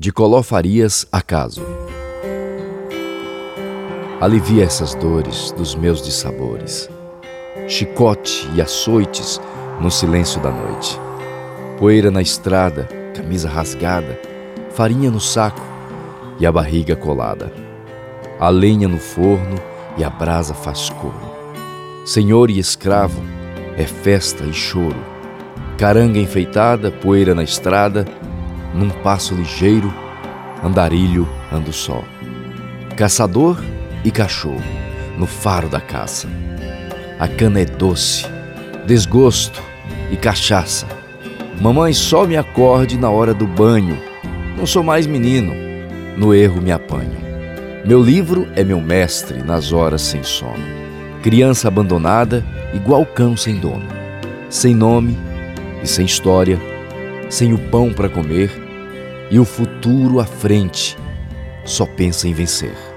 De Coló Farias Acaso? Alivia essas dores dos meus dissabores. Chicote e açoites no silêncio da noite. Poeira na estrada, camisa rasgada Farinha no saco e a barriga colada. A lenha no forno e a brasa faz coro Senhor e escravo, é festa e choro. Caranga enfeitada, poeira na estrada num passo ligeiro, andarilho ando só. Caçador e cachorro, no faro da caça. A cana é doce, desgosto e cachaça. Mamãe só me acorde na hora do banho. Não sou mais menino, no erro me apanho. Meu livro é meu mestre nas horas sem sono. Criança abandonada, igual cão sem dono. Sem nome e sem história, sem o pão para comer e o futuro à frente, só pensa em vencer.